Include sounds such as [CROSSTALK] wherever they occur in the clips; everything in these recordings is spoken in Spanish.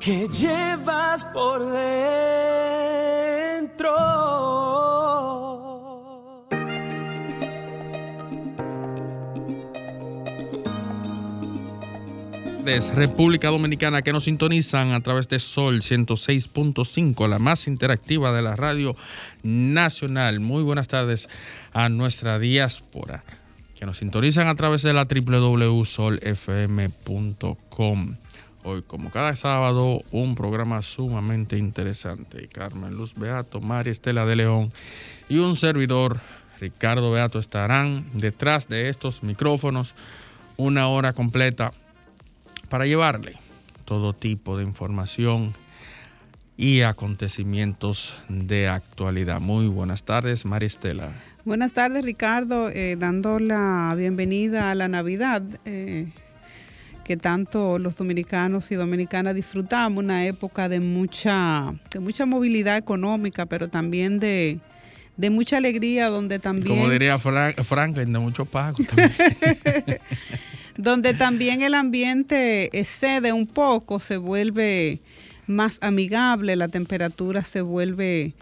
que llevas por dentro. de República Dominicana que nos sintonizan a través de Sol 106.5, la más interactiva de la radio nacional. Muy buenas tardes a nuestra diáspora que nos sintonizan a través de la www.solfm.com. Hoy, como cada sábado, un programa sumamente interesante. Carmen Luz Beato, María Estela de León y un servidor, Ricardo Beato, estarán detrás de estos micrófonos una hora completa para llevarle todo tipo de información y acontecimientos de actualidad. Muy buenas tardes, Maristela. Buenas tardes, Ricardo, eh, dando la bienvenida a la Navidad. eh, que tanto los dominicanos y dominicanas disfrutamos, una época de mucha, de mucha movilidad económica, pero también de, de mucha alegría, donde también... Como diría Frank- Franklin, de mucho pago también. [LAUGHS] donde también el ambiente excede un poco, se vuelve más amigable, la temperatura se vuelve,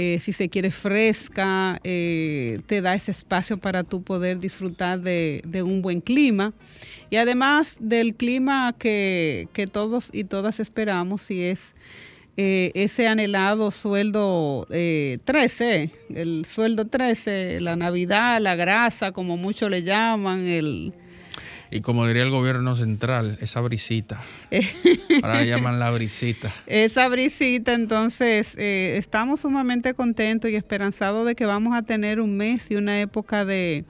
eh, si se quiere, fresca, eh, te da ese espacio para tú poder disfrutar de, un buen clima. Y además del clima que, todos y todas esperamos, y es eh, ese anhelado sueldo eh, 13, el sueldo 13, la Navidad, la grasa, como muchos le llaman, el... Y como diría el gobierno central, esa brisita. [LAUGHS] Ahora llaman la brisita. esa brisita, entonces eh, estamos sumamente contentos y esperanzados de que vamos a tener un mes y una época de,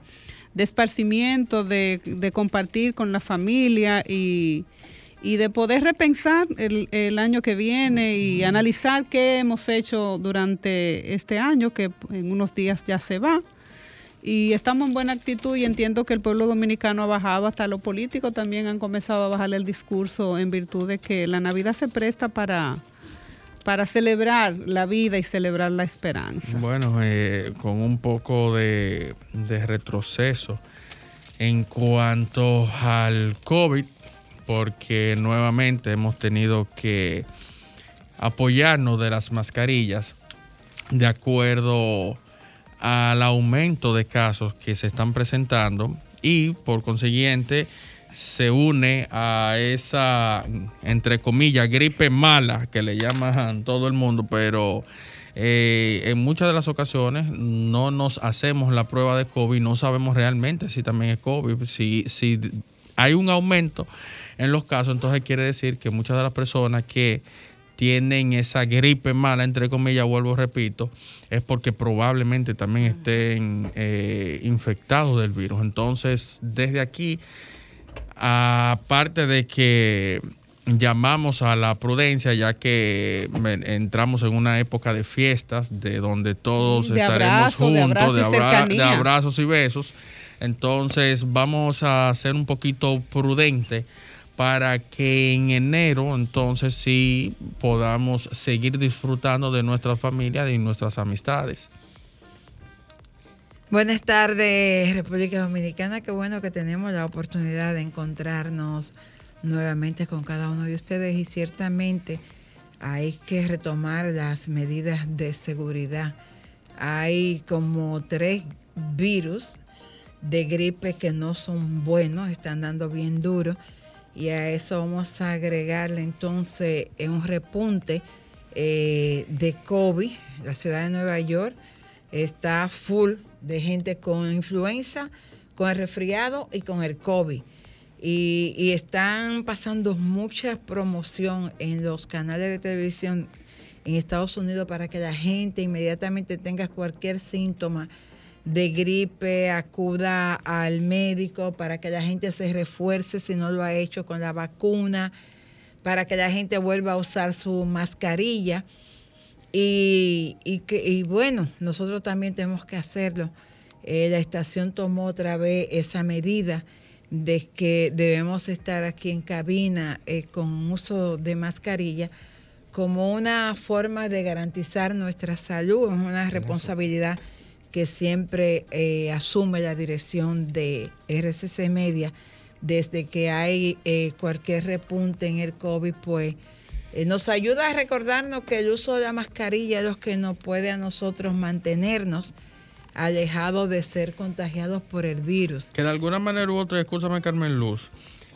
de esparcimiento, de, de compartir con la familia y, y de poder repensar el, el año que viene y analizar qué hemos hecho durante este año, que en unos días ya se va. Y estamos en buena actitud y entiendo que el pueblo dominicano ha bajado, hasta los políticos también han comenzado a bajar el discurso en virtud de que la Navidad se presta para, para celebrar la vida y celebrar la esperanza. Bueno, eh, con un poco de, de retroceso en cuanto al COVID, porque nuevamente hemos tenido que apoyarnos de las mascarillas de acuerdo al aumento de casos que se están presentando y por consiguiente se une a esa, entre comillas, gripe mala que le llaman todo el mundo, pero eh, en muchas de las ocasiones no nos hacemos la prueba de COVID, no sabemos realmente si también es COVID, si, si hay un aumento en los casos, entonces quiere decir que muchas de las personas que tienen esa gripe mala, entre comillas, vuelvo, repito, es porque probablemente también estén eh, infectados del virus. Entonces, desde aquí, aparte de que llamamos a la prudencia, ya que entramos en una época de fiestas, de donde todos De estaremos abrazo, de juntos, abrazo de, abra- cercanía. de abrazos y besos. Entonces, vamos a ser un poquito prudente para que en enero entonces sí podamos seguir disfrutando de nuestra familia y nuestras amistades. Buenas tardes, República Dominicana. Qué bueno que tenemos la oportunidad de encontrarnos nuevamente con cada uno de ustedes y ciertamente hay que retomar las medidas de seguridad. Hay como tres virus de gripe que no son buenos, están dando bien duro y a eso vamos a agregarle entonces eh, un repunte eh, de COVID. La ciudad de Nueva York está full de gente con influenza, con el resfriado y con el COVID. Y, y están pasando mucha promoción en los canales de televisión en Estados Unidos para que la gente inmediatamente tenga cualquier síntoma de gripe, acuda al médico para que la gente se refuerce si no lo ha hecho con la vacuna. para que la gente vuelva a usar su mascarilla. Y, y, que, y bueno, nosotros también tenemos que hacerlo. Eh, la estación tomó otra vez esa medida de que debemos estar aquí en cabina eh, con uso de mascarilla como una forma de garantizar nuestra salud, es una responsabilidad que siempre eh, asume la dirección de RCC Media desde que hay eh, cualquier repunte en el COVID, pues eh, nos ayuda a recordarnos que el uso de la mascarilla es lo que nos puede a nosotros mantenernos alejados de ser contagiados por el virus. Que de alguna manera u otra, escúchame Carmen Luz,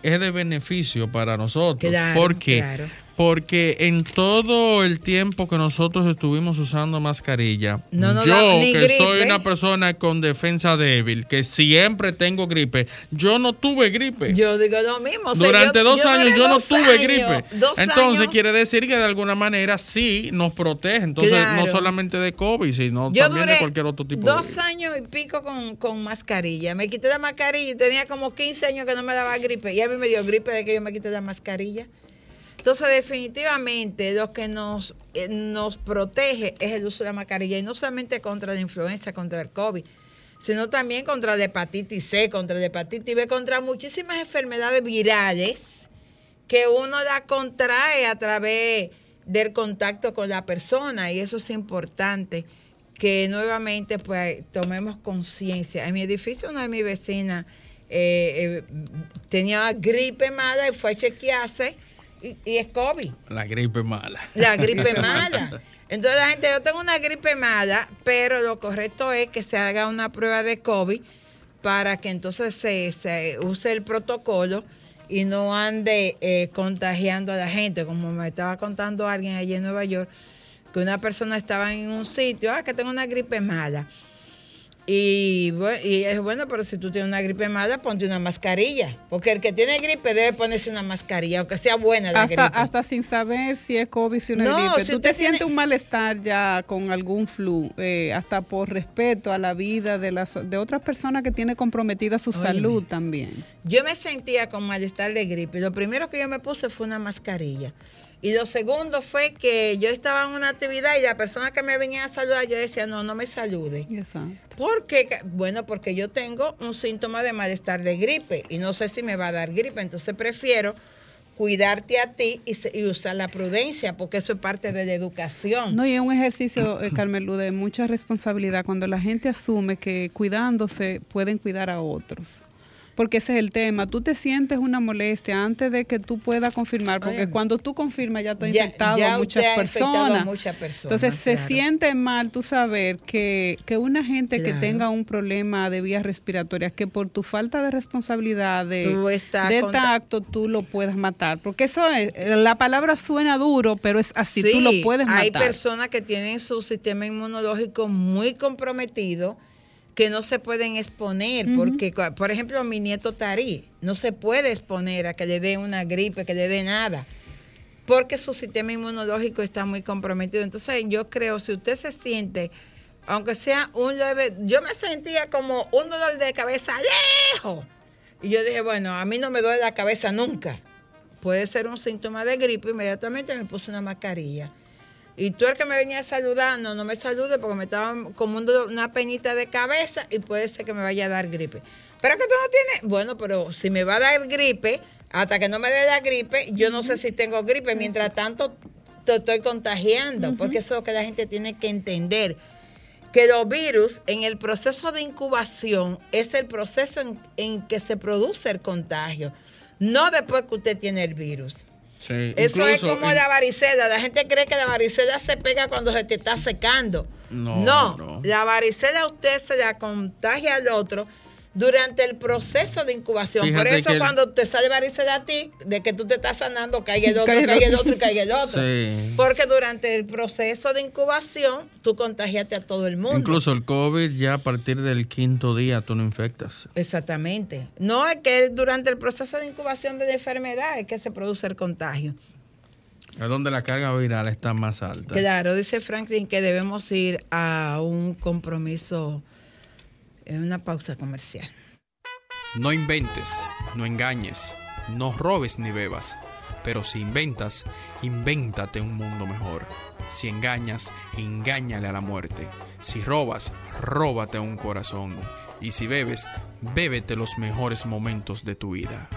es de beneficio para nosotros. Claro, porque claro. Porque en todo el tiempo que nosotros estuvimos usando mascarilla, No yo que gripe. soy una persona con defensa débil, que siempre tengo gripe, yo no tuve gripe. Yo digo lo mismo. o sea, Durante yo- dos yo años yo no dos tuve gripe. dos Entonces años. quiere decir que de alguna manera sí nos protege. Entonces Claro. no solamente de COVID, sino Yo también duré de cualquier otro tipo dos de años y pico con, con mascarilla. Me quité la mascarilla y tenía como 15 años que no me daba gripe. Y a mí me dio gripe de que yo me quité la mascarilla. Entonces, definitivamente, lo que nos, eh, nos protege es el uso de la mascarilla. Y no solamente contra la influenza, contra el COVID, sino también contra la hepatitis C, contra la hepatitis B, contra muchísimas enfermedades virales que uno la contrae a través del contacto con la persona y eso es importante que nuevamente pues tomemos conciencia. En mi edificio una de mis vecinas eh, eh, tenía gripe mala y fue a chequearse y, y es COVID, la gripe mala. la gripe [LAUGHS] mala. Entonces la gente, yo tengo una gripe mala, pero lo correcto es que se haga una prueba de COVID para que entonces se, se use el protocolo y no ande eh, contagiando a la gente, como me estaba contando alguien allí en Nueva York, que una persona estaba en un sitio, ah, que tengo una gripe mala. Y, y es bueno, pero si tú tienes una gripe mala, ponte una mascarilla. Porque el que tiene gripe debe ponerse una mascarilla, aunque sea buena la Hasta, gripe. hasta sin saber si es COVID, si no es gripe. si Tú te sientes tiene- un malestar ya con algún flu, eh, hasta por respeto a la vida de, las, de otras personas que tienen comprometida su Óyeme. salud también. Yo me sentía con malestar de gripe. Lo primero que yo me puse fue una mascarilla. Y lo segundo fue que yo estaba en una actividad y la persona que me venía a saludar, yo decía, no, no me salude. Porque, bueno, porque yo tengo un síntoma de malestar de gripe y no sé si me va a dar gripe. Entonces prefiero cuidarte a ti y, y usar la prudencia, porque eso es parte de la educación. No, y es un ejercicio, eh, Carmen Lu, de mucha responsabilidad cuando la gente asume que cuidándose pueden cuidar a otros. Porque ese es el tema. Tú te sientes una molestia antes de que tú puedas confirmar, porque Óyeme. cuando tú confirmas ya tú has infectado ya a muchas ha infectado a personas. muchas personas, Entonces se siente mal tú saber que, que una gente que tenga un problema de vías respiratorias, que por tu falta de responsabilidad, de, de tacto, tú lo puedas matar. Porque eso es, la palabra suena duro, pero es así, tú lo puedes hay matar. personas que tienen su sistema inmunológico muy comprometido que no se pueden exponer, porque, por ejemplo, mi nieto Tarí no se puede exponer a que le dé una gripe, que le dé nada, porque su sistema inmunológico está muy comprometido. Entonces, yo creo, si usted se siente, aunque sea un leve, yo me sentía como un dolor de cabeza lejos. Y yo dije, bueno, a mí no me duele la cabeza nunca. Puede ser un síntoma de gripe, inmediatamente me puse una mascarilla. Y tú el que me venía a saludar, no, me salude porque me estaba como una penita de cabeza y puede ser que me vaya a dar gripe. Pero que tú no tienes, bueno, pero si me va a dar gripe, hasta que no me dé la gripe, yo no sé si tengo gripe. Mientras tanto, te estoy contagiando, porque eso es lo que la gente tiene que entender. Que los virus en el proceso de incubación es el proceso en, en que se produce el contagio, no después que usted tiene el virus. Sí, Eso es como en- la varicela. La gente cree que la varicela se pega cuando se te está secando. No, No, no. la varicela usted se la contagia al otro durante el proceso de incubación. Por eso que el- cuando te sale varicela a ti, de que tú te estás sanando, caiga el [LAUGHS] otro, Cae el caiga el otro. y caiga el otro. Sí. Porque durante el proceso de incubación, tú contagiaste a todo el mundo. Incluso el COVID ya a partir del quinto día tú no infectas. Exactamente. No es que durante el proceso de incubación de la enfermedad es que se produce el contagio. Es donde la carga viral está más alta. Claro, dice Franklin que debemos ir a un compromiso una pausa comercial. No inventes, no engañes, no robes ni bebas, pero si inventas, invéntate un mundo mejor. Si engañas, engáñale a la muerte. Si robas, róbate un corazón. Y si bebes, bébete los mejores momentos de tu vida.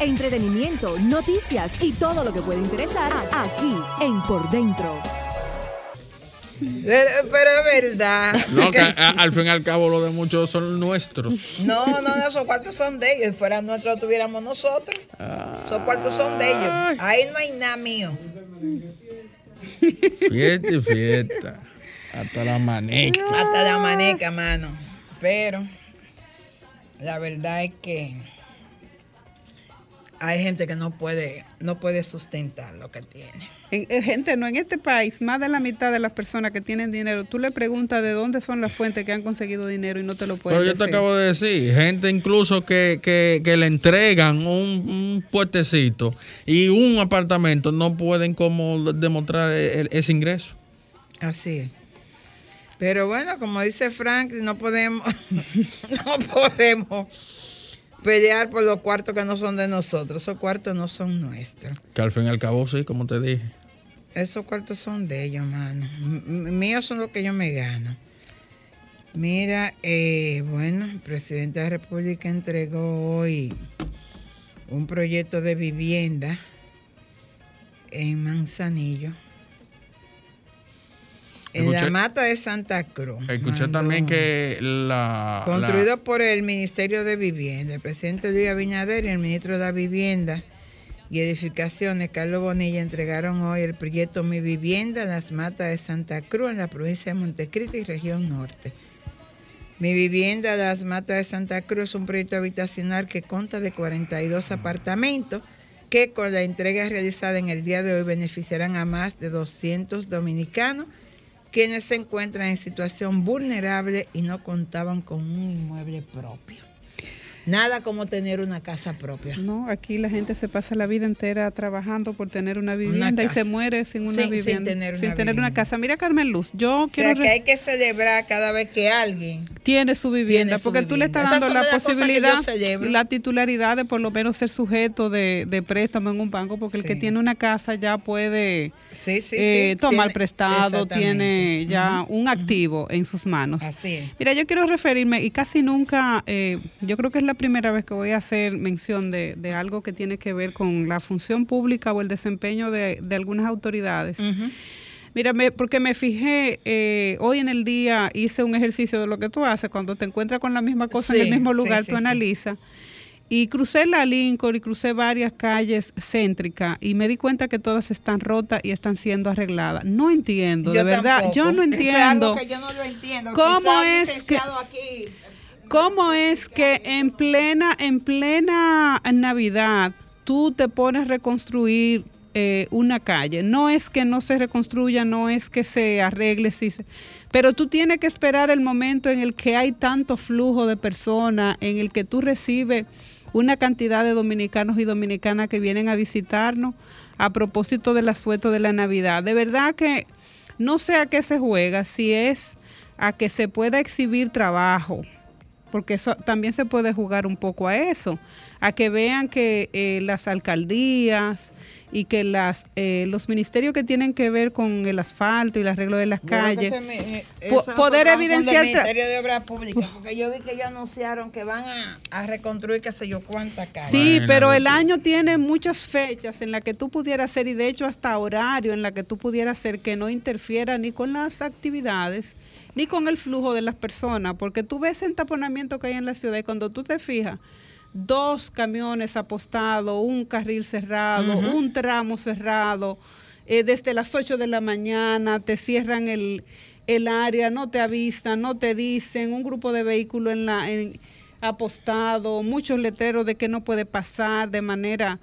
entretenimiento, noticias y todo lo que puede interesar aquí en Por Dentro. Pero, es verdad. No, que al fin y al cabo lo de muchos son nuestros. No, no, no, esos cuartos son de ellos. Si fueran nuestros, tuviéramos nosotros. Ah. Esos cuartos son de ellos. Ahí no hay nada mío. Fiesta y fiesta. Hasta la maneca. Hasta la maneca, mano. Pero la verdad es que hay gente que no puede, no puede sustentar lo que tiene. En- eh, gente, no, en este país, más de la mitad de las personas que tienen dinero, tú le preguntas de dónde son las fuentes que han conseguido dinero y no te lo pueden Pero yo te acabo de decir, gente incluso que, que, que le entregan un, un puestecito y un apartamento, no pueden como demostrar el- ese ingreso. Así es. Pero bueno, como dice Frank, no podemos, [LAUGHS] no podemos pelear por los cuartos que no son de nosotros. Esos cuartos no son nuestros. Que al fin y al cabo, sí, como te dije. Esos cuartos son de ellos, mano. M- míos son los que yo me gano. Mira, eh, bueno, el presidente de la República entregó hoy un proyecto de vivienda en Manzanillo. En la Escuché- mata de Santa Cruz. Escuché Mandó- también que la... Construido la- por el Ministerio de Vivienda, el presidente Luis Abinader y el ministro de la Vivienda y Edificaciones, Carlos Bonilla, entregaron hoy el proyecto Mi Vivienda en las Matas de Santa Cruz, en la provincia de Montecristi y región norte. Mi Vivienda en las Matas de Santa Cruz es un proyecto habitacional que consta de 42 apartamentos que con la entrega realizada en el día de hoy beneficiarán a más de 200 dominicanos quienes se encuentran en situación vulnerable y no contaban con un inmueble propio. Nada como tener una casa propia. No, aquí la gente se pasa la vida entera trabajando por tener una vivienda y se muere sin una Sin- sin vivienda. tener una sin tener una vivienda. casa. Mira, Carmen Luz, yo O sea quiero que re- hay que celebrar cada vez que alguien tiene su vivienda, Tiene su porque tú le vivienda. estás dando la que posibilidad, la titularidad de por lo menos ser sujeto de, de préstamo en un banco, porque el que tiene una casa ya puede sí, sí, eh, sí, tomar tiene- prestado, tiene ya un activo en sus manos. Así es. Mira, yo quiero referirme, y casi nunca, eh, yo creo que es la primera vez que voy a hacer mención de, de algo que tiene que ver con la función pública o el desempeño de, de algunas autoridades. Mira, me- porque me fijé, eh, hoy en el día hice un ejercicio de lo que tú haces, cuando te encuentras con la misma cosa en el mismo lugar, sí, tú sí. analizas. Y crucé la Lincoln y crucé varias calles céntricas y me di cuenta que todas están rotas y están siendo arregladas. No entiendo, de verdad, tampoco. yo no Eso es algo entiendo. que yo no lo entiendo. ¿Cómo es que- aquí- ¿Cómo es que en plena, en plena Navidad tú te pones a reconstruir eh, una calle? No es que no se reconstruya, no es que se arregle, sí pero tú tienes que esperar el momento en el que hay tanto flujo de personas, en el que tú recibes una cantidad de dominicanos y dominicanas que vienen a visitarnos a propósito del asueto de la Navidad. De verdad que no sé a qué se juega, si es a que se pueda exhibir trabajo, porque eso también se puede jugar un poco a eso, a que vean que eh, las alcaldías y que las eh, los ministerios que tienen que ver con el asfalto y el arreglo de las calles, eh, po- poder evidenciar del Ministerio de Obras Públicas, porque yo vi que ellos anunciaron que van a, a reconstruir qué sé yo cuántas calles. Sí, Imagínate pero el año tiene muchas fechas en las que tú pudieras hacer y de hecho hasta horario en la que tú pudieras hacer que no interfiera ni con las actividades ni con el flujo de las personas, porque tú ves el taponamiento que hay en la ciudad y cuando tú te fijas, dos camiones apostados, un carril cerrado, un tramo cerrado, eh, desde las 8 de la mañana te cierran el, el área, no te avisan, no te dicen, un grupo de vehículos en la, en- apostado, muchos letreros de que no puede pasar de manera...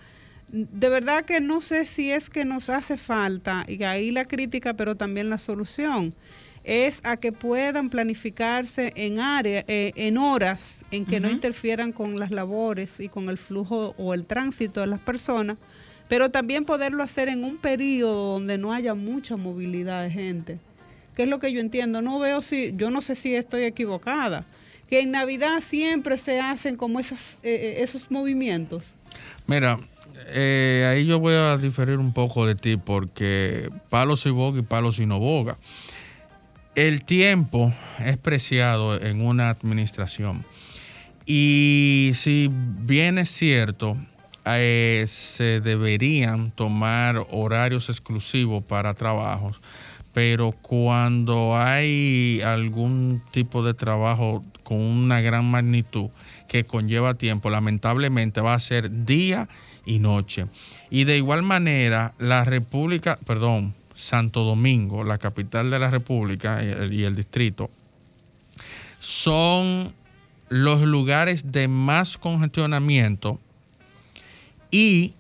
De verdad que no sé si es que nos hace falta, y ahí la crítica, pero también la solución, es a que puedan planificarse en área, eh, en horas en que no interfieran con las labores y con el flujo o el tránsito de las personas, pero también poderlo hacer en un periodo donde no haya mucha movilidad de gente. ¿Qué es lo que yo entiendo? No veo si, yo no sé si estoy equivocada, que en Navidad siempre se hacen como esas, eh, eh, esos movimientos. Mira, eh, ahí yo voy a diferir un poco de ti porque palo si boga y palo si no boga. El tiempo es preciado en una administración. Y si bien es cierto, eh, se deberían tomar horarios exclusivos para trabajos, pero cuando hay algún tipo de trabajo con una gran magnitud que conlleva tiempo, lamentablemente va a ser día y noche. Y de igual manera, la República, perdón, Santo Domingo, la capital de la República y el, y el distrito, son los lugares de más congestionamiento Y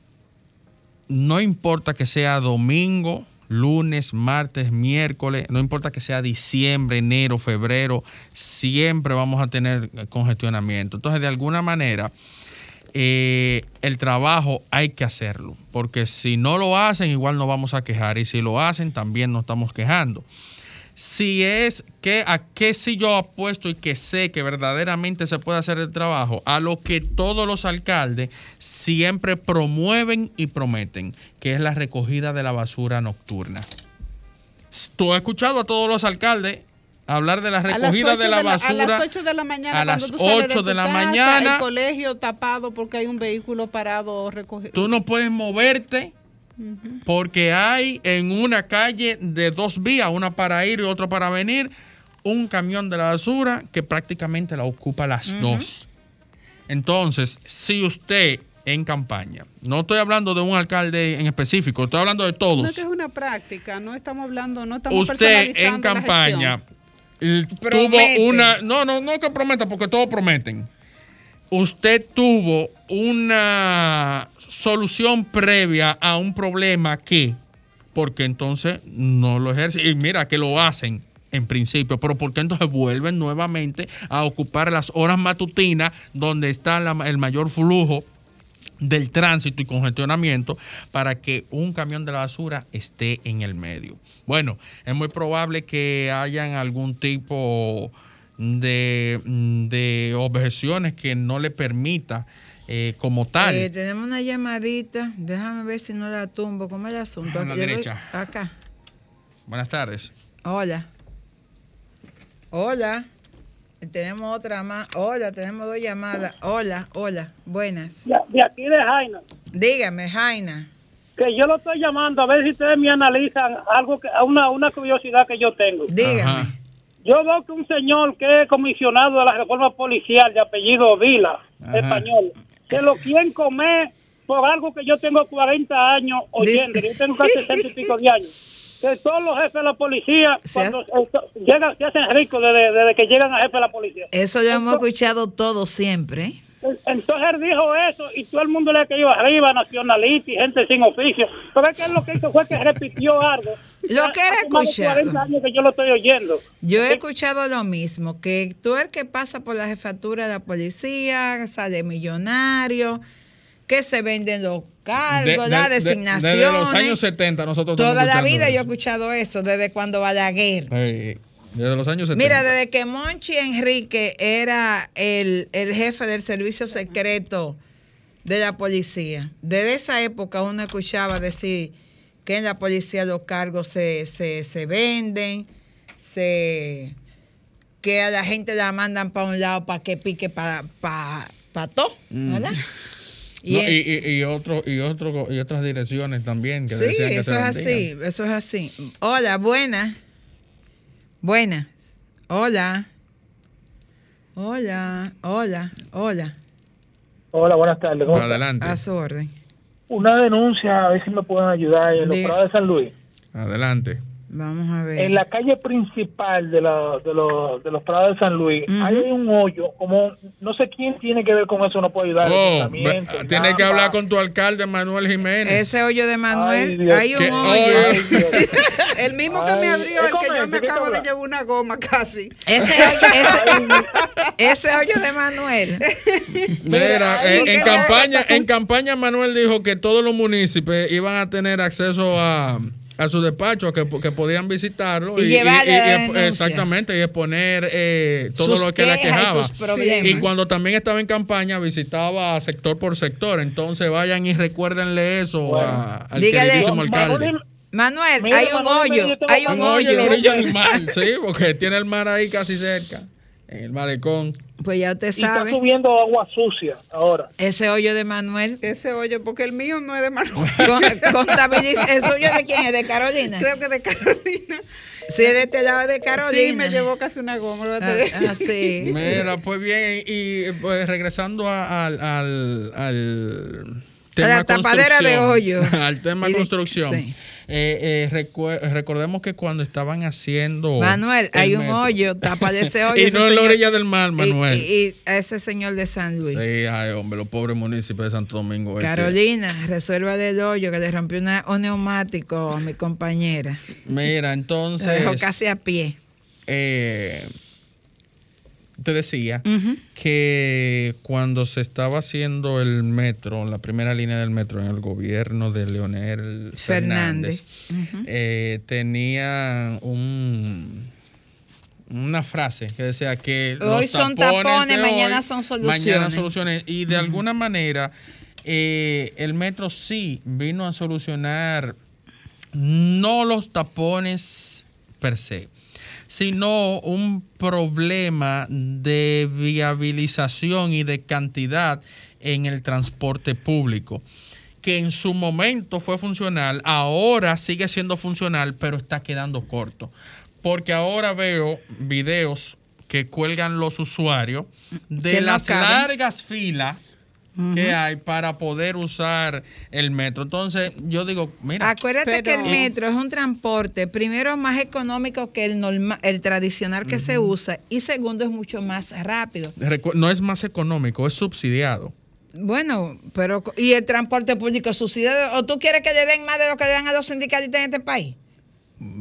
no importa que sea domingo, lunes, martes, miércoles, no importa que sea diciembre, enero, febrero, siempre vamos a tener congestionamiento. Entonces, de alguna manera, eh, el trabajo hay que hacerlo, porque si no lo hacen, igual nos vamos a quejar, y si lo hacen, también nos estamos quejando. Si es que a qué si yo apuesto y que sé que verdaderamente se puede hacer el trabajo, a lo que todos los alcaldes siempre promueven y prometen, que es la recogida de la basura nocturna. Tú has escuchado a todos los alcaldes hablar de la A las recogida de la a basura. las 8 de la mañana, a cuando las tú sales 8 tu de la mañana. El colegio tapado porque hay un vehículo parado recogido. Tú no puedes moverte porque hay en una calle de dos vías, una para ir y otra para venir, un camión de la basura que prácticamente la ocupa las dos. Entonces, si usted en campaña, no estoy hablando de un alcalde en específico, estoy hablando de No todos. es que es una práctica, no estamos hablando, no estamos usted en campaña. Tuvo una no no no que prometa porque todos prometen. Usted tuvo una solución previa a un problema que porque entonces no lo ejerce y mira que lo hacen en principio, pero porque entonces vuelven nuevamente a ocupar las horas matutinas donde está la- el mayor flujo del tránsito y congestionamiento para que un camión de la basura esté en el medio. Bueno, es muy probable que hayan algún tipo de, de objeciones que no le permita eh, como tal. Eh, tenemos una llamadita. Déjame ver si no la tumbo. ¿Cómo es el asunto? A la voy- derecha. Acá. Buenas tardes. Hola. Hola. Tenemos otra más. Hola, tenemos dos llamadas. Hola, hola. Buenas. De, de aquí de Jaina, Dígame, Jaina. que yo lo estoy llamando a ver si ustedes me analizan algo, que, una, una curiosidad que yo tengo. Dígame. Ajá. Yo veo que un señor que es comisionado de la reforma policial de apellido Vila, Ajá. español, se lo quieren comer por algo que yo tengo 40 años oyendo, yo tengo casi 60 y pico de años. Que todos los jefes de la policía, cuando llegan, se hacen ricos desde, desde que llegan a jefe de la policía. Eso lo hemos escuchado todo siempre. Entonces él dijo eso y todo el mundo le cayó arriba, nacionalista y gente sin oficio. Pero es que él lo que hizo fue que repitió algo. Lo que era Hace más de escuchado. 40 años que yo lo estoy oyendo. Yo he escuchado lo mismo, que tú el que pasa por la jefatura de la policía, sale millonario, que se venden los cargos, De- las de- de- designaciones. desde los años 70 nosotros Toda la vida yo he escuchado eso, desde cuando Balaguer. Sí, desde los años 70. Mira, desde que Monchi Enrique era el, el jefe del servicio secreto de la policía, desde esa época uno escuchaba decir que en la policía los cargos se, se, se venden, se que a la gente la mandan para un lado para que pique para pa, pa todo, ¿verdad? No, en- y, y, y otro, y, otro, y otras direcciones también que Sí, decían que eso se es así, eso es así. Hola, buenas. Buenas. Hola. Hola, hola, hola. Hola, buenas tardes. ¿cómo está? Adelante, A su orden. Una denuncia, a ver si me pueden ayudar en los prados de San Luis. adelante. Vamos a ver. En la calle principal de, la, de, los, de los prados de San Luis hay un hoyo, como no sé quién tiene que ver con eso, no puede ayudar. el Oh, tienes que hablar con tu alcalde Manuel Jiménez. Ese hoyo de Manuel, hay un ¿Qué? hoyo. Ay. [LAUGHS] El mismo que Ay, me abrió, ¿qué el que yo me ¿Qué acabo de llevar una goma casi. Ese [LAUGHS] hoyo, ese, ese hoyo de Manuel. [LAUGHS] Mira, en, campaña, en campaña Manuel dijo que todos los municipios iban a tener acceso a, a su despacho, que, que podían visitarlo. Y llevarle la expo- denuncia. Exactamente, y exponer eh, todo Sus lo que la y quejaba. sus problemas. Y cuando también estaba en campaña, visitaba sector por sector. Entonces vayan y recuérdenle eso a- al Dígale- queridísimo Manuel, alcalde. Manuel, Mira, hay un Manuel, hoyo, hay un Un hoyo en la hoyo. orilla del mar, sí, porque tiene el mar ahí casi cerca, en el malecón. Pues ya usted Y está sabe, subiendo agua sucia ahora. ese hoyo de Manuel. Ese hoyo, porque el mío no es de Manuel. [LAUGHS] Con- Contabiliza, ¿el suyo de quién es? ¿De Carolina? Creo que de Carolina. Sí, de este lado de Carolina. Sí, me llevó casi una goma. lo a Ah, ah, sí. Mira, pues bien, y pues regresando a- al, al, al, tema La tapadera de hoyo. [LAUGHS] al tema de- construcción. sí. Eh, eh, recordemos que cuando estaban haciendo. Manuel, el hay un metro- hoyo, tapa de ese [LAUGHS] hoyo. y ese no en la orilla del mar, y- Manuel. Y, y a ese señor de San Luis. Sí, ay, hombre, los pobres municipios de Santo Domingo. Este. Carolina, resuelva el hoyo que le rompió una- un neumático a mi compañera. Mira, Se entonces. dejó casi a pie. eh, te decía que cuando se estaba haciendo el metro, la primera línea del metro en el gobierno de Leonel Fernández, eh, tenía un una frase que decía que Hoy los son tapones, tapones, mañana hoy, son soluciones. mañana soluciones. Y de alguna manera eh, el metro sí vino a solucionar no los tapones per se, sino un problema de viabilización y de cantidad en el transporte público, que en su momento fue funcional, ahora sigue siendo funcional, pero está quedando corto. Porque ahora veo videos que cuelgan los usuarios de no las caben. Que hay para poder usar el metro. Entonces, yo digo, mira, Acuérdate que el metro es un transporte, primero, más económico que el, norma- el tradicional que se usa y segundo, es mucho más rápido. no es más económico, es subsidiado. Bueno, pero ¿y el transporte público subsidiado? ¿O tú quieres que le den más de lo que le dan a los sindicalistas en este país?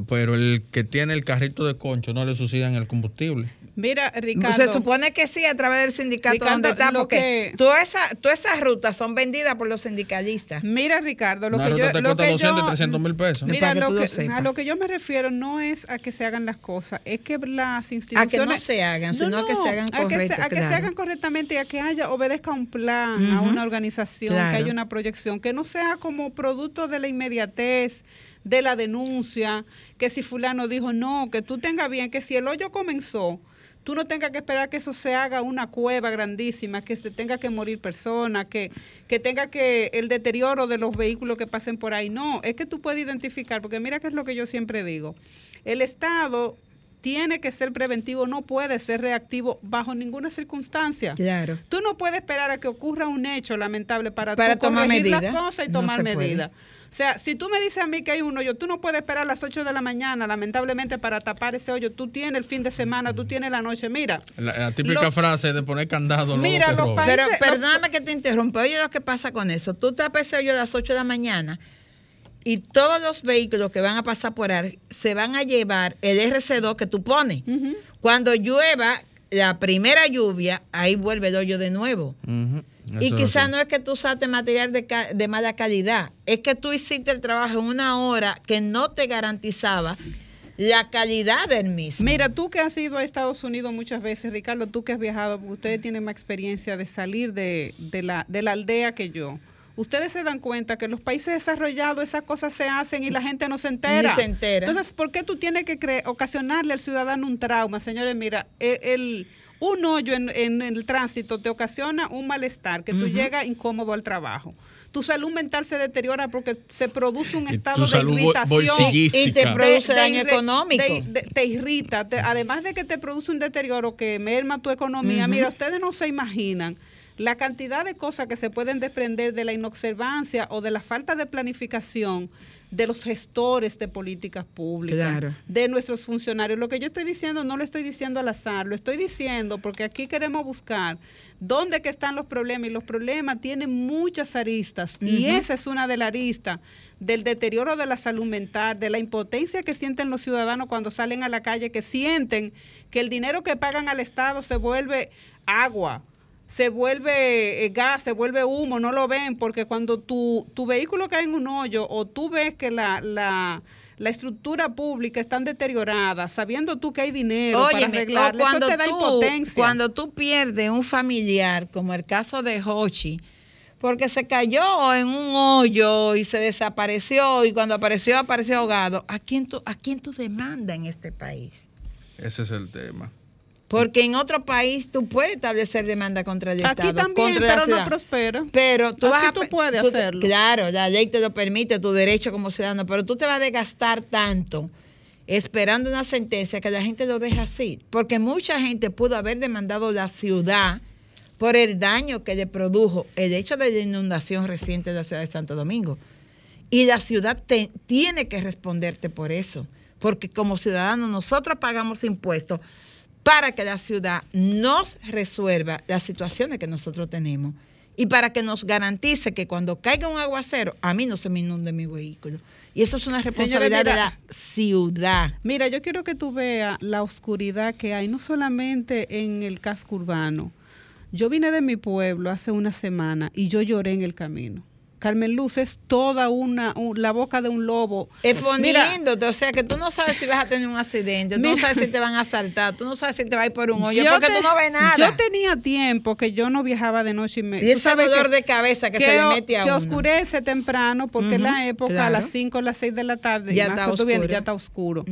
Pero el que tiene el carrito de concho no le subsidian el combustible. Mira, Ricardo. Se supone que sí, a través del sindicato Ricardo, donde está, porque que- todas esas todas esas rutas son vendidas por los sindicalistas. Mira, Ricardo, lo Una que ruta yo. te lo cuesta que 200, yo- 300 mil pesos. Mira, que lo que- a lo que yo me refiero no es a que se hagan las cosas, es que las A instituciones. que no se hagan, sino a que se hagan a correctos. a que se hagan correctamente y a que haya, obedezca a un plan, a una organización, Claro. que haya una proyección, que no sea como producto de la inmediatez, de la denuncia, que si fulano dijo no, que tú tengas bien, que si el hoyo comenzó, tú no tengas que esperar que eso se haga una cueva grandísima, que se tenga que morir personas, que, que tenga que el deterioro de los vehículos que pasen por ahí. No, es que tú puedes identificar, porque mira que es lo que yo siempre digo. El Estado tiene que ser preventivo, no puede ser reactivo bajo ninguna circunstancia. Claro. Tú no puedes esperar a que ocurra un hecho lamentable para, Para tú tomar corregir las medidas. cosas y tomar medidas. O sea, si tú me dices a mí que hay un hoyo, tú no puedes esperar a las 8 de la mañana, lamentablemente, para tapar ese hoyo. Tú tienes el fin de semana, tú tienes la noche. Mira, La, la típica Los- frase de poner candado. Mira, que los países- Pero los- perdóname que te interrumpa. Oye, lo que pasa con eso. Tú tapas ese hoyo a las 8 de la mañana y todos los vehículos que van a pasar por ahí se van a llevar el RC2 que tú pones. Cuando llueva, la primera lluvia, ahí vuelve el hoyo de nuevo. Y eso es quizás no es que tú usaste material de, ca- de mala calidad, es que tú hiciste el trabajo en una hora que no te garantizaba la calidad del mismo. Mira, tú que has ido a Estados Unidos muchas veces, Ricardo, tú que has viajado, porque ustedes tienen más experiencia de salir de, de la, de la aldea que yo. Ustedes se dan cuenta que en los países desarrollados esas cosas se hacen y la gente no se entera. Ni se entera. Entonces, ¿por qué tú tienes que ocasionarle al ciudadano un trauma? Señores, mira, el, el- un hoyo en, en el tránsito te ocasiona un malestar, que tú llegas incómodo al trabajo. Tu salud mental se deteriora porque se produce un estado de irritación. Y te produce de- daño económico. de- te irrita, te- además de que te produce un deterioro que merma tu economía. Mira, ustedes no se imaginan la cantidad de cosas que se pueden desprender de la inobservancia o de la falta de planificación de los gestores de políticas públicas, Claro. de nuestros funcionarios. Lo que yo estoy diciendo no lo estoy diciendo al azar, lo estoy diciendo porque aquí queremos buscar dónde que están los problemas y los problemas tienen muchas aristas y esa es una de las aristas del deterioro de la salud mental, de la impotencia que sienten los ciudadanos cuando salen a la calle, que sienten que el dinero que pagan al Estado se vuelve agua, se vuelve eh, gas, se vuelve humo, no lo ven, porque cuando tu, tu vehículo cae en un hoyo o tú ves que la, la, la estructura pública están deteriorada, sabiendo tú que hay dinero para Óyeme, o arreglarla, cuando eso te da tú, impotencia. cuando tú pierdes un familiar, como el caso de Hochi, porque se cayó en un hoyo y se desapareció y cuando apareció, apareció ahogado, ¿a quién tú, a quién tú demandas en este país? Ese es el tema. Porque en otro país tú puedes establecer demanda contra el Aquí Estado, también, contra la pero no ciudad. prospera. Pero tú Aquí vas a tú puedes tú- hacerlo. Claro, la ley te lo permite, tu derecho como ciudadano, pero tú te vas a desgastar tanto esperando una sentencia que la gente lo deja así. Porque mucha gente pudo haber demandado la ciudad por el daño que le produjo el hecho de la inundación reciente de la ciudad de Santo Domingo. Y la ciudad te- tiene que responderte por eso, porque como ciudadanos nosotros pagamos impuestos para que la ciudad nos resuelva las situaciones que nosotros tenemos y para que nos garantice que cuando caiga un aguacero, a mí no se me inunde mi vehículo. Y eso es una responsabilidad de mira, la ciudad. Mira, yo quiero que tú veas la oscuridad que hay, no solamente en el casco urbano. Yo vine de mi pueblo hace una semana y yo lloré en el camino. Carmen Luz es toda una, un- la boca de un lobo. Mira, Exponiéndote, o sea que tú no sabes si vas a tener un accidente, tú no sabes si te van a asaltar, tú no sabes si te va a ir por un hoyo, yo porque te- tú no ves nada. Yo tenía tiempo que yo no viajaba de noche y me. Y ese dolor de cabeza que se le mete a que uno. oscurece temprano porque en la época a las 5 o las 6 de la tarde Ya y más está tú vienes, oscuro. ya está oscuro.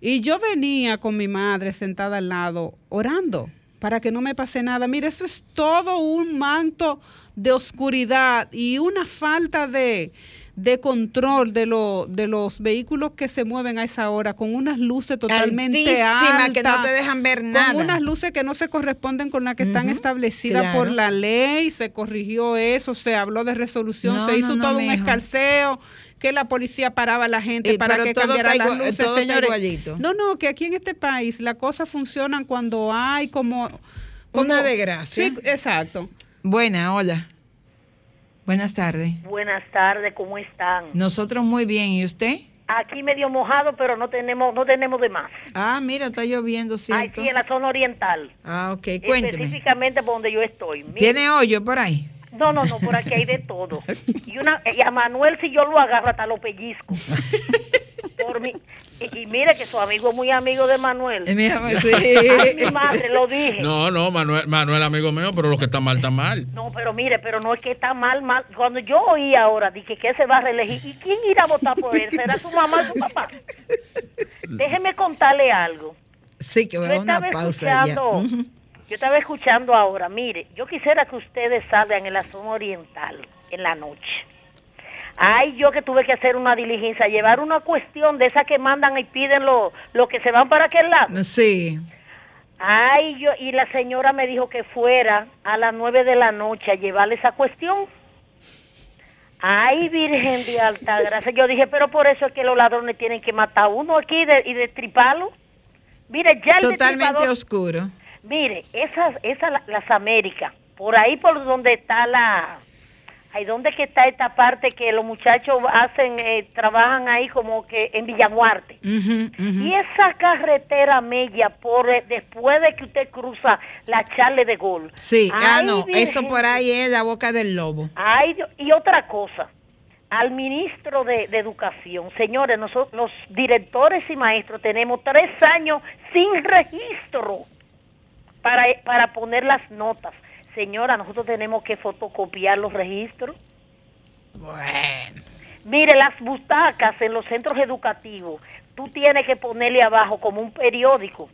Y yo venía con mi madre sentada al lado orando para que no me pase nada. Mira, eso es todo un manto de oscuridad y una falta de, de control de, lo- de los vehículos que se mueven a esa hora con unas luces totalmente altas. que no te dejan ver nada. Con unas luces que no se corresponden con las que están establecidas claro. por la ley, se corrigió eso, se habló de resolución, No, se hizo no, no, todo un mijo. escarceo, que la policía paraba a la gente Eh, para que cambiara está las igual- luces, todo señores. No, no, que aquí en este país las cosas funcionan cuando hay como... como- Una desgracia. Sí, exacto. Buena, hola. Buenas tardes. Buenas tardes, ¿cómo están? Nosotros muy bien, ¿y usted? Aquí medio mojado, pero no tenemos no tenemos de más. Ah, mira, está lloviendo, ¿cierto? Aquí en la zona oriental, Ah, ok, cuénteme. específicamente por donde yo estoy. ¿Tiene hoyo por ahí? No, no, no, por aquí hay de todo. Y, una, y a Manuel, si yo lo agarro, hasta lo pellizco. Por mi, y, y mire que su amigo es muy amigo de Manuel. Eh, mi amor, sí. Ay, mi madre, lo dije. No, no, Manuel, Manuel amigo mío, pero lo que está mal está mal. No, pero mire, pero no es que está mal, mal. Cuando yo oí ahora, dije que se va a reelegir. ¿Y quién irá a votar por él? ¿Será su mamá o su papá? Déjeme contarle algo. Sí, que va a una pausa ya. Yo estaba escuchando ahora, mire, yo quisiera que ustedes salgan en la zona oriental en la noche. Ay, yo que tuve que hacer una diligencia, llevar una cuestión de esa que mandan y piden lo, lo que se van para aquel lado. Sí. Ay, yo, y la señora me dijo que fuera a las nueve de la noche a llevarle esa cuestión. Ay, Virgen de Alta Gracia. Yo dije, pero por eso es que los ladrones tienen que matar a uno aquí y de- y destriparlo. Mire, ya el Totalmente oscuro. Mire, esas, esas la- las Américas, por ahí por donde está la, ahí donde que está esta parte que los muchachos hacen, eh, trabajan ahí como que en Villamuarte. Y esa carretera media por eh, después de que usted cruza la Charle de Gol. Sí, ah, Ay, no, eso por ahí es la boca del lobo. Ay, y otra cosa, al ministro de, de Educación, señores, nosotros los directores y maestros tenemos tres años sin registro para, para poner las notas. Señora, nosotros tenemos que fotocopiar los registros. Bueno. Mire, las butacas en los centros educativos, tú tienes que ponerle abajo como un periódico,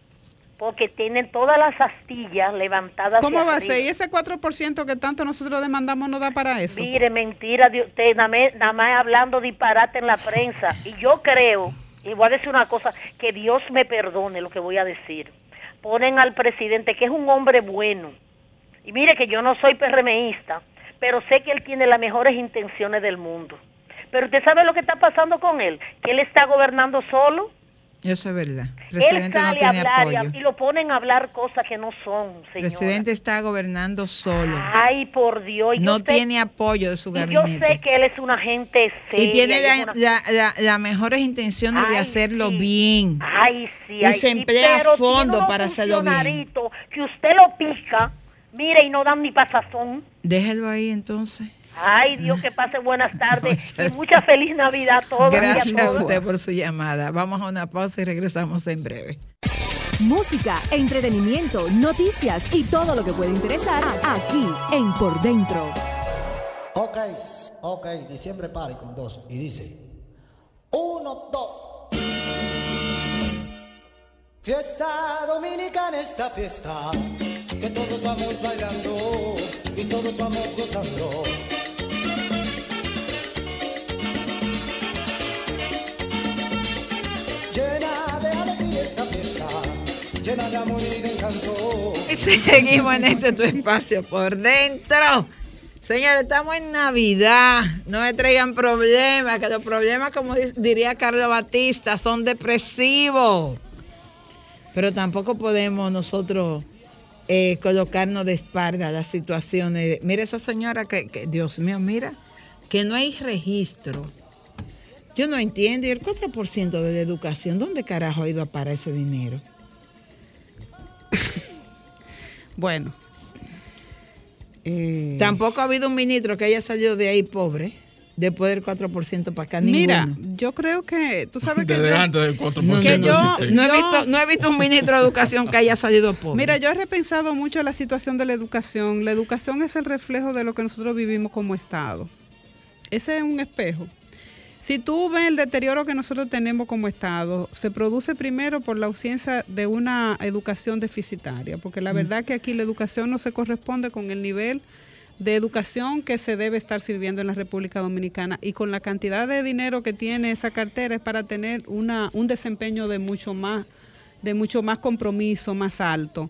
porque tienen todas las astillas levantadas. ¿Cómo va a ser? ¿Y ese 4% que tanto nosotros demandamos no da para eso? Mire, mentira de usted, nada más, nada más hablando disparate en la prensa. Y yo creo, y voy a decir una cosa, que Dios me perdone lo que voy a decir. Ponen al presidente, que es un hombre bueno. Y mire que yo no soy PRMista, pero sé que él tiene las mejores intenciones del mundo. Pero usted sabe lo que está pasando con él, que él está gobernando solo. Eso es verdad. El él presidente no sale a tiene hablar a- apoyo. y lo ponen a hablar cosas que no son, El señora. presidente está gobernando solo. Ay, por Dios. yo No sé- tiene apoyo de su y yo gabinete. sé que él es una gente seria. Y tiene y la- es una- la- la- las mejores intenciones de Ay, hacerlo sí. bien. Ay, sí. Y ay, se sí, emplea a pero fondo tiene para hacerlo bien. Que usted lo pica, mire, y no dan ni pasazón. Déjelo ahí entonces. Ay, Dios, que pase buenas tardes [LAUGHS] y mucha feliz Navidad a todos. y a Gracias a usted por su llamada. Vamos a una pausa y regresamos en breve. Música, entretenimiento, noticias y todo lo que puede interesar aquí en Por Dentro. Ok, ok, diciembre party con dos. Y dice: Uno, dos. Fiesta dominicana, esta fiesta. Que todos vamos bailando y todos vamos gozando. Llena de amor y de encanto. Y seguimos en este tu espacio por dentro. Señores, estamos en Navidad. No me traigan problemas, que los problemas, como di- diría Carlos Batista, son depresivos. Pero tampoco podemos nosotros eh, colocarnos de espalda las situaciones. Mira esa señora que, que, Dios mío, mira, que no hay registro. Yo no entiendo. ¿Y el 4% de la educación? ¿Dónde carajo ha ido a parar ese dinero? Bueno. Eh, Tampoco ha habido un ministro que haya salido de ahí pobre después del 4% para acá. Mira, ninguno. yo creo que tú sabes que Desde yo- antes del 4% No, que no, yo- no, no he yo- visto, no he visto un ministro de educación que haya salido pobre. Mira, yo he repensado mucho la situación de la educación. La educación es el reflejo de lo que nosotros vivimos como Estado. Ese es un espejo. Si tú ves el deterioro que nosotros tenemos como Estado, se produce primero por la ausencia de una educación deficitaria, porque la Mm. verdad que aquí la educación no se corresponde con el nivel de educación que se debe estar sirviendo en la República Dominicana y con la cantidad de dinero que tiene esa cartera es para tener una, un desempeño de mucho más de mucho más compromiso, más alto.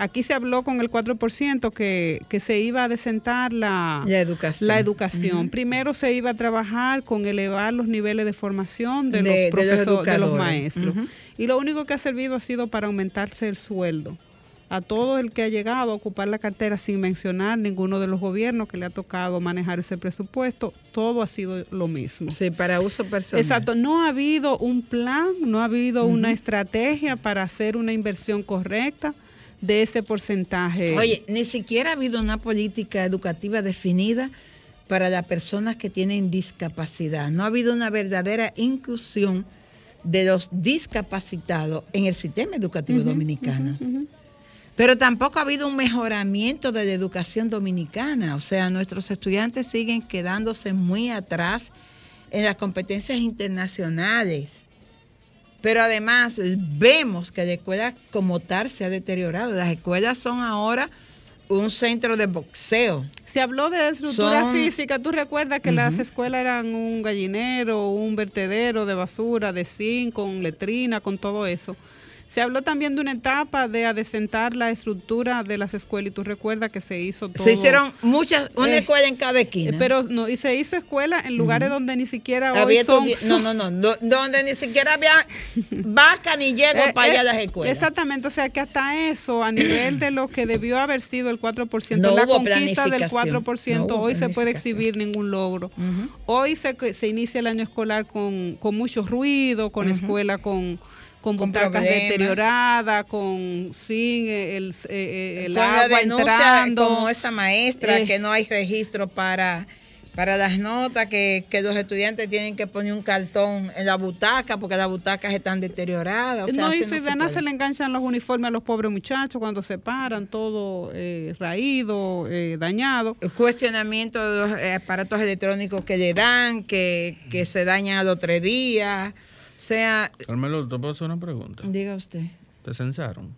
Aquí se habló con el 4% que, que se iba a desentar la, La educación. la educación. Primero se iba a trabajar con elevar los niveles de formación de, los profesores, de los maestros. Y lo único que ha servido ha sido para aumentarse el sueldo a todo el que ha llegado a ocupar la cartera sin mencionar ninguno de los gobiernos que le ha tocado manejar ese presupuesto, todo ha sido lo mismo. Sí, para uso personal. Exacto, no ha habido un plan, no ha habido una estrategia para hacer una inversión correcta de ese porcentaje. Oye, ni siquiera ha habido una política educativa definida para las personas que tienen discapacidad. No ha habido una verdadera inclusión de los discapacitados en el sistema educativo dominicano. Pero tampoco ha habido un mejoramiento de la educación dominicana. O sea, nuestros estudiantes siguen quedándose muy atrás en las competencias internacionales. Pero además vemos que la escuela como tal se ha deteriorado. Las escuelas son ahora un centro de boxeo. Se habló de estructura Son- física. ¿Tú recuerdas que las escuelas eran un gallinero, un vertedero de basura, de zinc, con letrina, con todo eso? Se habló también de una etapa de adecentar la estructura de las escuelas y tú recuerdas que se hizo todo. Se hicieron muchas, una Eh, escuela en cada esquina. Eh, Pero no, y se hizo escuela en lugares donde ni siquiera hoy Había son, estuvi- no, no, no, [LAUGHS] do- donde ni siquiera había vaca ni llego Eh, para allá eh, las escuelas. Exactamente, o sea que hasta eso, a nivel de lo que debió haber sido el 4%, No la conquista del planificación. 4%, No hoy se puede exhibir ningún logro. Hoy se, se inicia el año escolar con, con mucho ruido, con escuela con, con Con butacas deterioradas, con sin eh, el, eh, eh, el Con la denuncia entrando. como esa maestra Eh, que no hay registro para para las notas que, que los estudiantes tienen que poner un cartón en la butaca porque las butacas están deterioradas. O sea, no, y si se de nada puede. se le enganchan los uniformes a los pobres muchachos cuando se paran, todo eh, raído, eh, dañado. El cuestionamiento de los aparatos electrónicos que le dan, que, que se dañan a los tres días. O sea, Carmelo, ¿te puedo hacer una pregunta? diga usted. ¿Te censaron?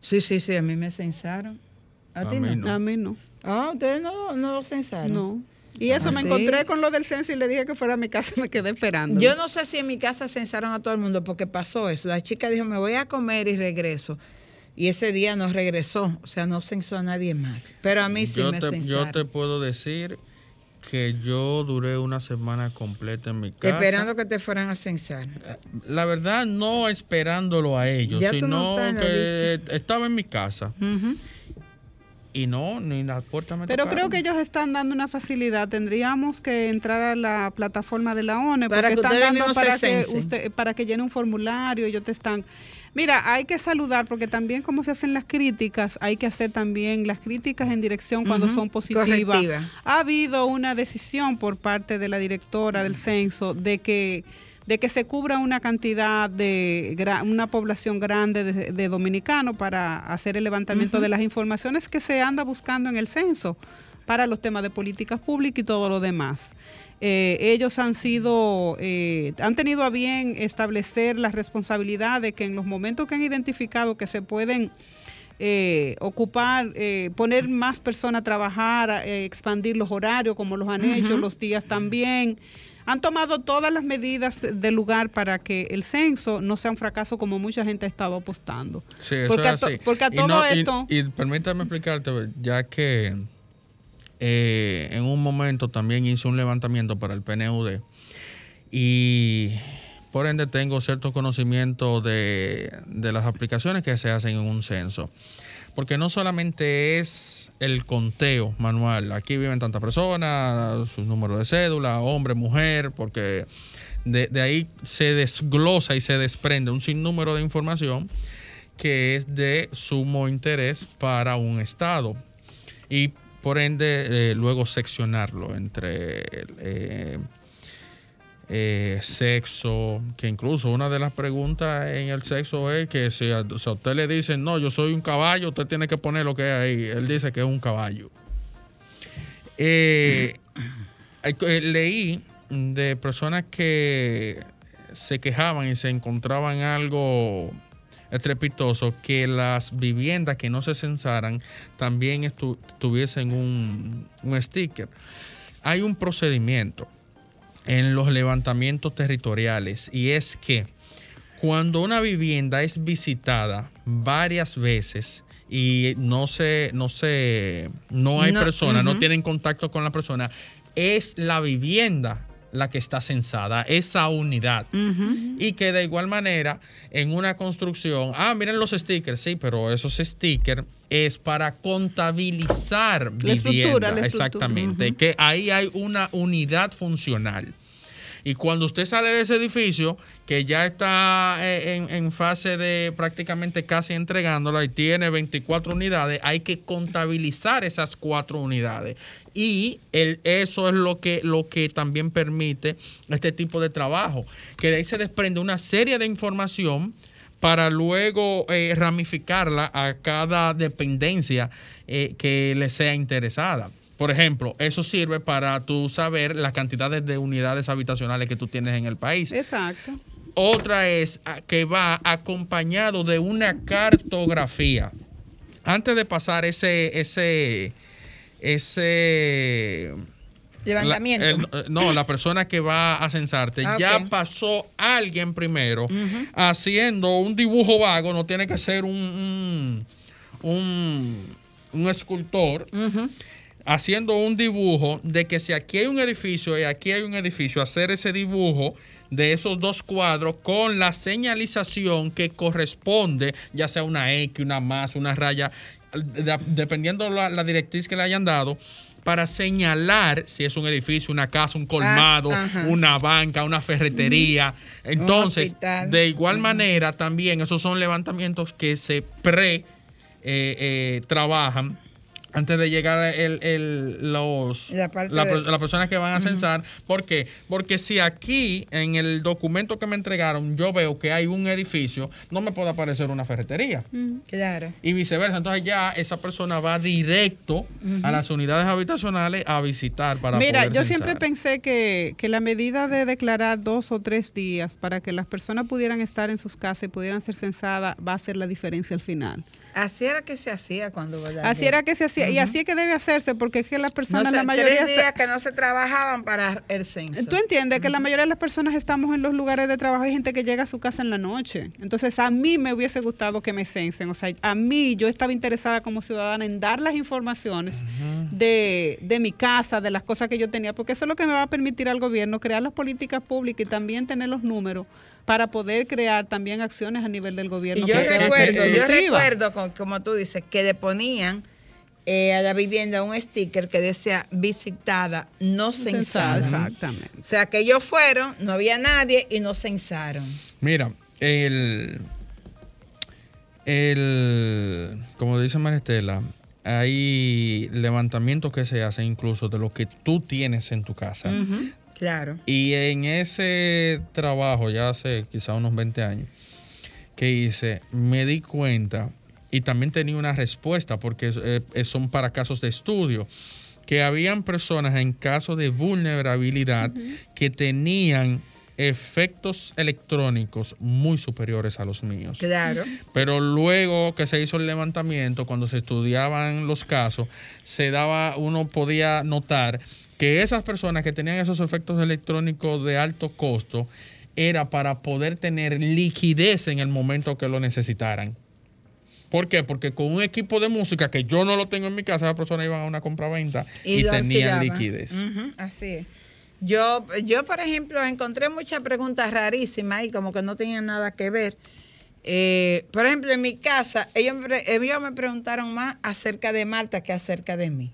Sí, sí, sí, a mí me censaron. ¿A, A ti mí no? no. A mí no. Ah, ustedes no, no lo censaron. No. Y eso Ah, me ¿sí? encontré con lo del censo y le dije que fuera a mi casa y [LAUGHS] me quedé esperando. Yo no sé si en mi casa censaron a todo el mundo porque pasó eso. La chica dijo, me voy a comer y regreso. Y ese día no regresó, o sea, no censó a nadie más. Pero a mí sí yo, me te, censaron. yo te puedo decir que yo duré una semana completa en mi casa. Esperando que te fueran a censar. La verdad, no esperándolo a ellos, Ya no sino la que estaba en mi casa. Y no, ni la puerta me Pero creo que ellos están dando una facilidad. Tendríamos que entrar a la plataforma de la ONU Para porque que están dando para que usted para que llene un formulario. Ellos te están. Mira, hay que saludar porque también como se hacen las críticas, hay que hacer también las críticas en dirección cuando son positivas. correctiva. Ha habido una decisión por parte de la directora del censo de que de que se cubra una cantidad de una población grande de, de dominicanos para hacer el levantamiento de las informaciones que se anda buscando en el censo para los temas de políticas públicas y todo lo demás. Eh, ellos han sido, eh, han tenido a bien establecer la responsabilidad de que en los momentos que han identificado que se pueden eh, ocupar, eh, poner más personas a trabajar, eh, expandir los horarios como los han hecho, los días también. han tomado todas las medidas del lugar para que el censo no sea un fracaso como mucha gente ha estado apostando. Sí, eso porque, es a así. porque a Y todo y- esto... Y, permítame explicarte, ya que eh, en un momento también hice un levantamiento para el PNUD y por ende tengo cierto conocimiento de, de las aplicaciones que se hacen en un censo. Porque no solamente es el conteo manual, aquí viven tantas personas, su número de cédula, hombre, mujer, porque de, de ahí se desglosa y se desprende un sinnúmero de información que es de sumo interés para un Estado. Y por ende eh, luego seccionarlo entre eh, eh, sexo, que incluso una de las preguntas en el sexo es que si a, usted le dicen, no, yo soy un caballo, usted tiene que poner lo que hay ahí. Él dice que es un caballo. Leí de personas que se quejaban y se encontraban algo estrepitoso que las viviendas que no se censaran también tuviesen un, un sticker. Hay un procedimiento en los levantamientos territoriales y es que cuando una vivienda es visitada varias veces y no se no se no hay No, persona, no tienen contacto con la persona, es la vivienda la que está censada, esa unidad. Y que de igual manera, en una construcción, ah, miren los stickers, sí, pero esos stickers es para contabilizar La vivienda. la. Exactamente. Que ahí hay una unidad funcional. Y cuando usted sale de ese edificio, que ya está eh, en, en fase de prácticamente casi entregándola y tiene 24 unidades, hay que contabilizar esas cuatro unidades. Y el, eso es lo que, lo que también permite este tipo de trabajo, que de ahí se desprende una serie de información para luego eh, ramificarla a cada dependencia eh, que le sea interesada. Por ejemplo, eso sirve para tú saber las cantidades de unidades habitacionales que tú tienes en el país. Exacto. Otra es ah, que va acompañado de una cartografía. Antes de pasar ese, ese, ese Levantamiento. la- el- no, la persona que va a censarte Ah, ya pasó alguien primero haciendo un dibujo vago, no tiene que ser un, un, un- un escultor. Haciendo un dibujo de que si aquí hay un edificio y aquí hay un edificio, hacer ese dibujo de esos dos cuadros con la señalización que corresponde, ya sea una X, una más, una raya, de- dependiendo la, la directriz que le hayan dado, para señalar si es un edificio, una casa, un colmado, Ah, ajá. una banca, una ferretería. Un Entonces, de igual manera, también esos son levantamientos que se pre eh, eh, trabajan antes de llegar el, el- los La parte la- de- las personas que van a censar. ¿Por qué? Porque si aquí en el documento que me entregaron yo veo que hay un edificio, no me puede aparecer una ferretería. Claro. Y viceversa. Entonces ya esa persona va directo a las unidades habitacionales a visitar para Mira, poder yo siempre pensé que, que la medida de declarar dos o tres días para que las personas pudieran estar en sus casas y pudieran ser censadas va a ser la diferencia al final. Así era que se hacía cuando ¿verdad? Así era que se hacía y así es que debe hacerse porque es que las no personas, sé, la mayoría... tres días que no se trabajaban para el censo. Tú entiendes que la mayoría de las personas estamos en los lugares de trabajo. Hay gente que llega a su casa en la noche. Entonces, a mí me hubiese gustado que me censen. O sea, a mí yo estaba interesada como ciudadana en dar las informaciones de, de mi casa, de las cosas que yo tenía, porque eso es lo que me va a permitir al gobierno crear las políticas públicas y también tener los números para poder crear también acciones a nivel del gobierno. Y yo recuerdo, yo recuerdo, con- como tú dices, que le ponían eh, a la vivienda un sticker que decía visitada, no censada. Exactamente. O sea, que ellos fueron, no había nadie y no censaron. Mira, el, el como dice Maristela, hay levantamientos que se hacen incluso de lo que tú tienes en tu casa. Claro. Y en ese trabajo, ya hace quizá unos 20 años, que hice, me di cuenta y también tenía una respuesta, porque eh, son para casos de estudio, que habían personas en caso de vulnerabilidad que tenían efectos electrónicos muy superiores a los míos. Claro. Pero luego que se hizo el levantamiento, cuando se estudiaban los casos, se daba, uno podía notar que esas personas que tenían esos efectos electrónicos de alto costo era para poder tener liquidez en el momento que lo necesitaran. ¿Por qué? Porque con un equipo de música que yo no lo tengo en mi casa, las personas iban a una compra-venta y, lo tenían liquidez. Así es. Yo, yo, por ejemplo, encontré muchas preguntas rarísimas y como que no tenían nada que ver. Eh, por ejemplo, en mi casa, ellos, ellos me preguntaron más acerca de Marta que acerca de mí.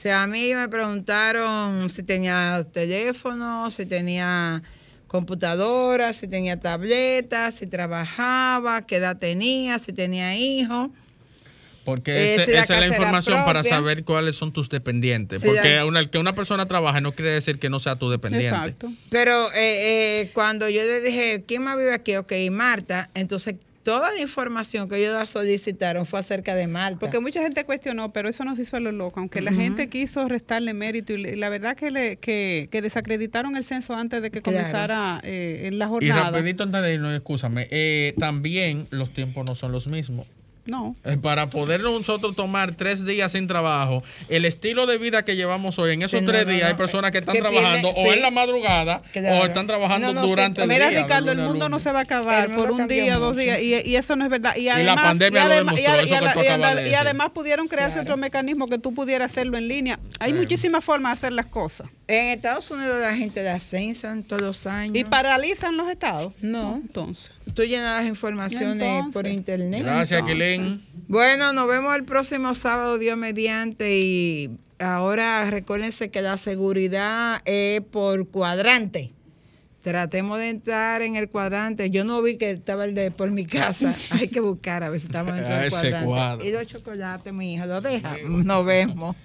O sea, a mí me preguntaron si tenía teléfono, si tenía computadora, si tenía tableta, si trabajaba, qué edad tenía, si tenía hijos. Porque Eh, ese- si la esa es la información para saber cuáles son tus dependientes. Si Porque la- una- el que una persona trabaje no quiere decir que no sea tu dependiente. Pero eh, eh, cuando yo le dije, ¿quién más vive aquí? Ok, Marta. Entonces, toda la información que ellos la solicitaron fue acerca de Marta. Porque mucha gente cuestionó, pero eso nos hizo a lo loco. Aunque la gente quiso restarle mérito y la verdad que, le, que, que desacreditaron el censo antes de que Claro. comenzara eh, en la Y jornada. rapidito antes de irnos, escúchame, eh, también los tiempos no son los mismos. No. Eh, Para poder nosotros tomar tres días sin trabajo, el estilo de vida que llevamos hoy, en esos Sí, no, tres no, días no. hay personas que están Que trabajando tiene- o sí. en la madrugada Claro. o están trabajando No, no, sí, durante el Mira, día. de Ricardo, el mundo no se va a acabar por un día, dos días, y, y eso no es verdad. Y, la además, pandemia y lo además- y demostró, eso y que tú acabas además pudieron crearse otros mecanismos que tú pudieras hacerlo en línea. Hay Sí. muchísimas formas de hacer las cosas. En Estados Unidos la gente la censan todos los años. ¿Y paralizan los estados? No. entonces. Tú llenas las informaciones Entonces. por internet. Gracias. Kilén. Bueno, nos vemos el próximo sábado, Dios mediante. Y ahora recuérdense que la seguridad es por cuadrante. Tratemos de entrar en el cuadrante. Yo no vi que estaba el de por mi casa. [LAUGHS] Hay que buscar a ver si estamos dentro del cuadrante. cuadro. Y los chocolates, mi hijo, lo deja. Nos vemos.